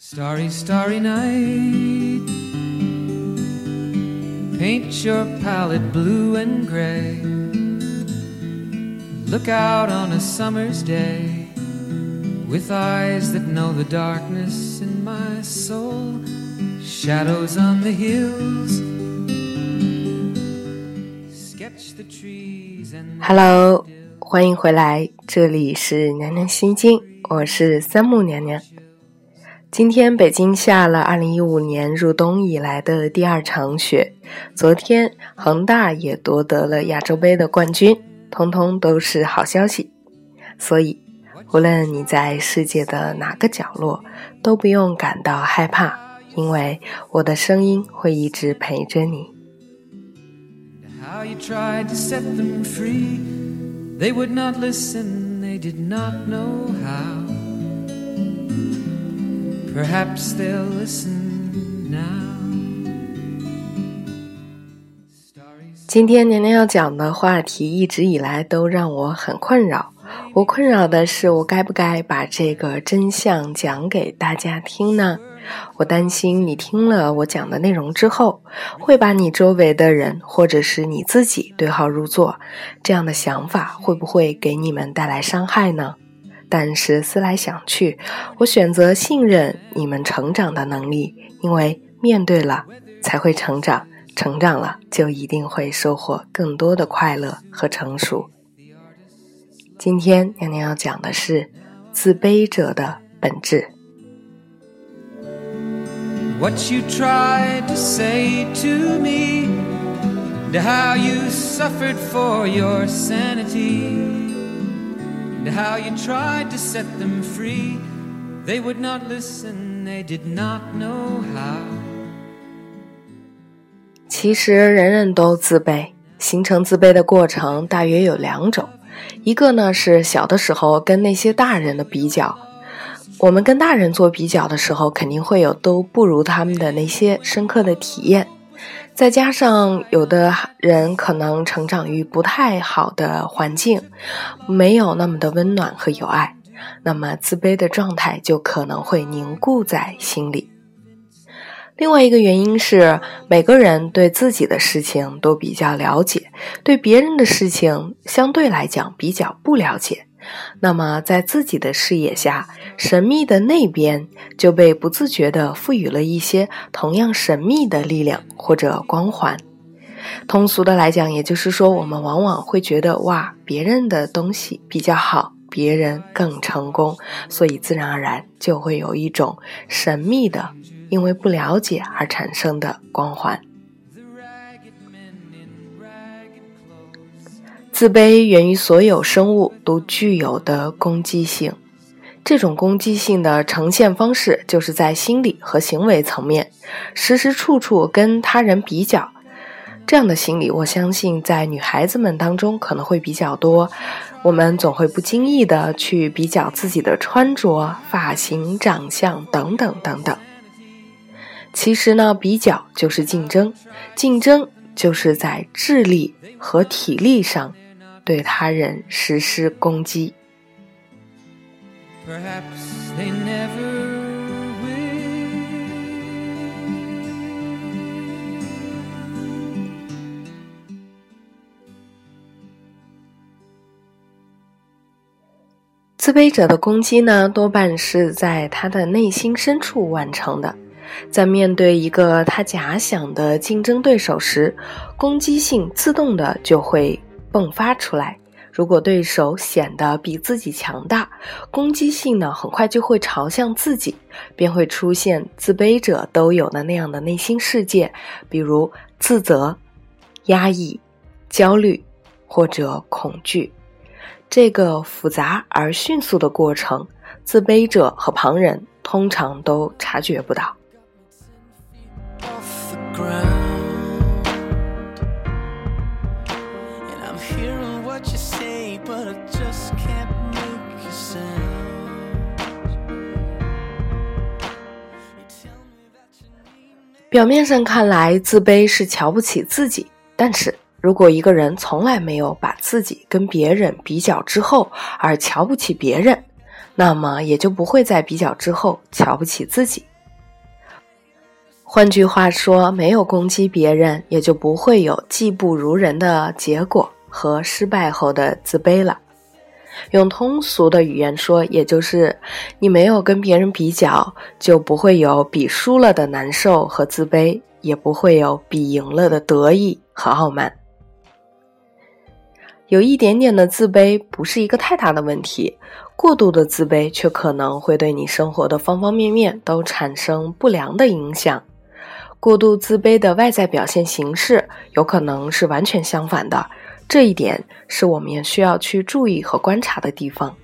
Starry, starry night. Paint your palette blue and gray. Look out on a summer's day with eyes that know the darkness in my soul. Shadows on the hills. Sketch the trees and the Hello，欢迎回来，这里是娘娘心经，我是三木娘娘。 今天北京下了2015年入冬以来的第二场雪，昨天恒大也夺得了亚洲杯的冠军，通通都是好消息。所以，无论你在世界的哪个角落，都不用感到害怕，因为我的声音会一直陪着你。Perhaps they'll listen now. Starry 今天娘娘要讲的话题一直以来都让我很困扰。我困扰的是，我该不该把这个真相讲给大家听呢？我担心你听了我讲的内容之后，会把你周围的人或者是你自己对号入座，这样的想法会不会给你们带来伤害呢？但是思来想去，我选择信任你们成长的能力，因为面对了才会成长，成长了就一定会收获更多的快乐和成熟。今天娘娘要讲的是自卑者的本质。What you tried to say to me, and how you suffered for your sanity, and how you tried to set them free. They would not listen, they did not know how. 其实人人都自卑，形成自卑的过程大约有两种，一个呢是小的时候跟那些大人的比较，我们跟大人做比较的时候，肯定会有都不如他们的那些深刻的体验，再加上有的人可能成长于不太好的环境，没有那么的温暖和友爱，那么自卑的状态就可能会凝固在心里。另外一个原因是，每个人对自己的事情都比较了解，对别人的事情相对来讲比较不了解。那么，在自己的视野下，神秘的那边就被不自觉地赋予了一些同样神秘的力量或者光环。通俗的来讲，也就是说，我们往往会觉得哇，别人的东西比较好，别人更成功，所以自然而然就会有一种神秘的。因为不了解而产生的光环。自卑源于所有生物都具有的攻击性，这种攻击性的呈现方式就是在心理和行为层面，时时处处跟他人比较。这样的心理，我相信在女孩子们当中可能会比较多。我们总会不经意的去比较自己的穿着、发型、长相等等等等。其实呢，比较就是竞争，竞争就是在智力和体力上对他人实施攻击。自卑者的攻击呢，多半是在他的内心深处完成的。在面对一个他假想的竞争对手时，攻击性自动的就会迸发出来。如果对手显得比自己强大，攻击性呢很快就会朝向自己，便会出现自卑者都有的那样的内心世界，比如自责、压抑、焦虑或者恐惧。这个复杂而迅速的过程，自卑者和旁人通常都察觉不到。表面上看来，自卑是瞧不起自己，但是如果一个人从来没有把自己跟别人比较之后而瞧不起别人，那么也就不会在比较之后瞧不起自己。换句话说，没有攻击别人，也就不会有技不如人的结果和失败后的自卑了。用通俗的语言说，也就是你没有跟别人比较，就不会有比输了的难受和自卑，也不会有比赢了的得意和傲慢。有一点点的自卑不是一个太大的问题，过度的自卑却可能会对你生活的方方面面都产生不良的影响。过度自卑的外在表现形式有可能是完全相反的，这一点是我们需要去注意和观察的地方。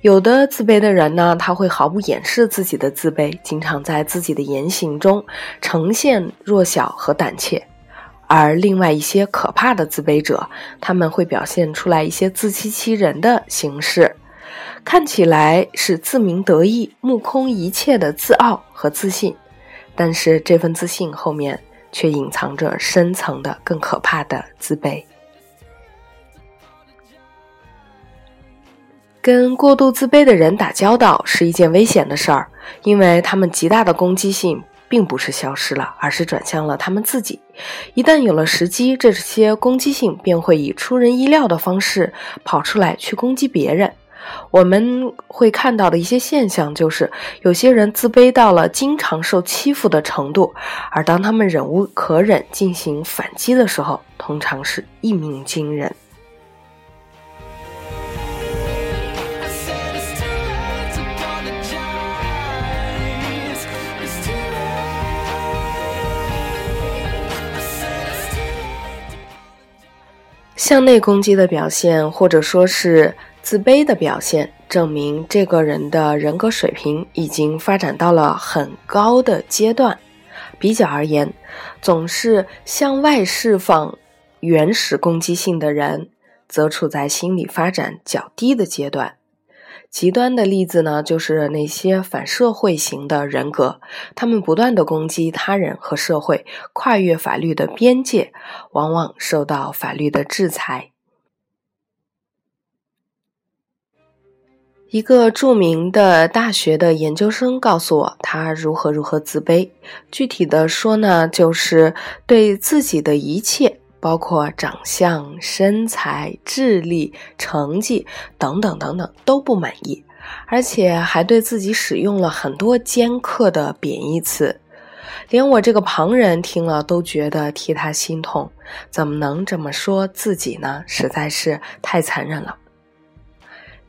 有的自卑的人呢，他会毫不掩饰自己的自卑，经常在自己的言行中呈现弱小和胆怯；而另外一些可怕的自卑者，他们会表现出来一些自欺欺人的形式，看起来是自鸣得意、目空一切的自傲和自信。但是这份自信后面却隐藏着深层的、更可怕的自卑。跟过度自卑的人打交道是一件危险的事儿，因为他们极大的攻击性并不是消失了，而是转向了他们自己。一旦有了时机，这些攻击性便会以出人意料的方式跑出来去攻击别人。我们会看到的一些现象，就是有些人自卑到了经常受欺负的程度，而当他们忍无可忍进行反击的时候，通常是一鸣惊人。向内攻击的表现，或者说是。自卑的表现，证明这个人的人格水平已经发展到了很高的阶段。比较而言，总是向外释放原始攻击性的人，则处在心理发展较低的阶段。极端的例子呢，就是那些反社会型的人格，他们不断的攻击他人和社会，跨越法律的边界，往往受到法律的制裁。一个著名的大学的研究生告诉我，他如何如何自卑。具体的说呢，就是对自己的一切，包括长相、身材、智力、成绩等等等等都不满意，而且还对自己使用了很多尖刻的贬义词，连我这个旁人听了都觉得替他心痛。怎么能这么说自己呢？实在是太残忍了。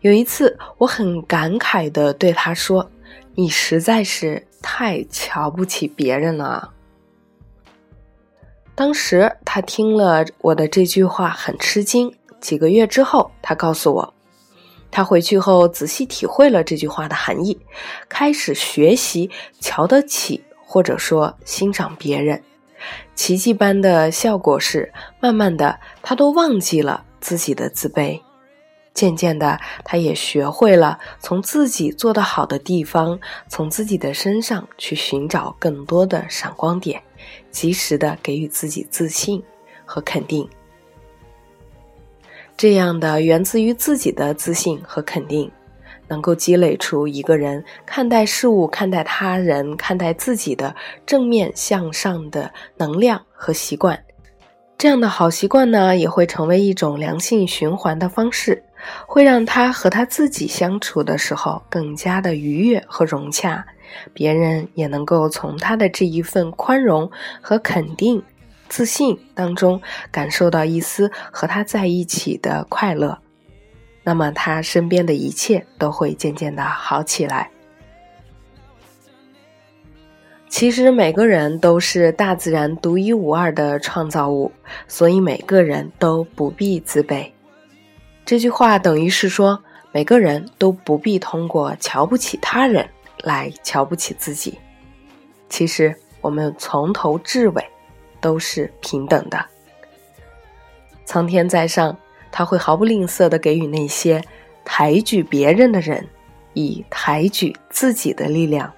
有一次，我很感慨地对他说：“你实在是太瞧不起别人了。”当时他听了我的这句话很吃惊。几个月之后，他告诉我，他回去后仔细体会了这句话的含义，开始学习瞧得起或者说欣赏别人。奇迹般的效果是，慢慢的他都忘记了自己的自卑。渐渐的，他也学会了从自己做得好的地方，从自己的身上去寻找更多的闪光点，及时的给予自己自信和肯定。这样的源自于自己的自信和肯定，能够积累出一个人看待事物、看待他人、看待自己的正面向上的能量和习惯。这样的好习惯呢，也会成为一种良性循环的方式。会让他和他自己相处的时候更加的愉悦和融洽，别人也能够从他的这一份宽容和肯定、自信当中感受到一丝和他在一起的快乐，那么他身边的一切都会渐渐的好起来。其实每个人都是大自然独一无二的创造物，所以每个人都不必自卑。这句话等于是说，每个人都不必通过瞧不起他人来瞧不起自己。其实，我们从头至尾都是平等的。苍天在上，他会毫不吝啬的给予那些抬举别人的人，以抬举自己的力量。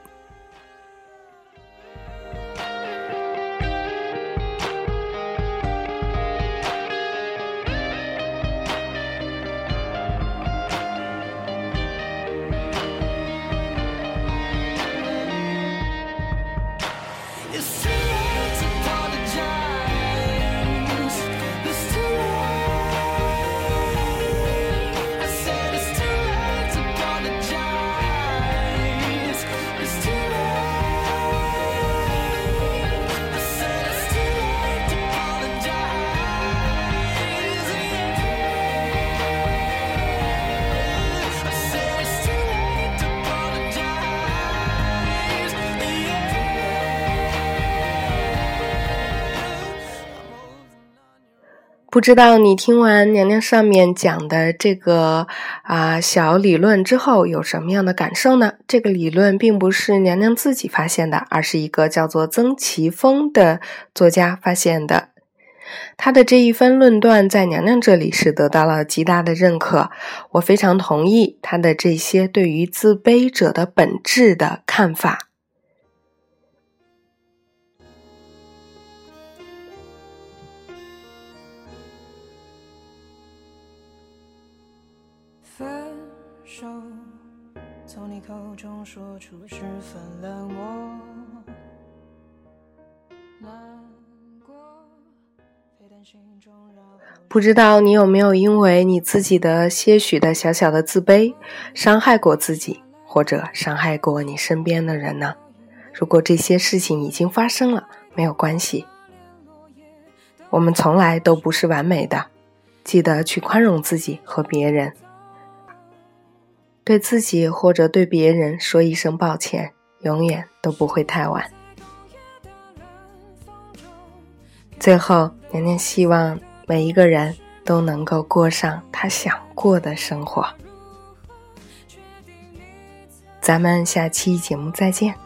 不知道你听完娘娘上面讲的这个啊小理论之后有什么样的感受呢？这个理论并不是娘娘自己发现的，而是一个叫做曾奇峰的作家发现的。他的这一番论断在娘娘这里是得到了极大的认可，我非常同意他的这些对于自卑者的本质的看法。中说出十分冷漠。不知道你有没有因为你自己的些许的小小的自卑，伤害过自己，或者伤害过你身边的人呢？如果这些事情已经发生了，没有关系，我们从来都不是完美的，记得去宽容自己和别人。对自己或者对别人说一声抱歉，永远都不会太晚。最后，娘娘希望每一个人都能够过上他想过的生活。咱们下期节目再见。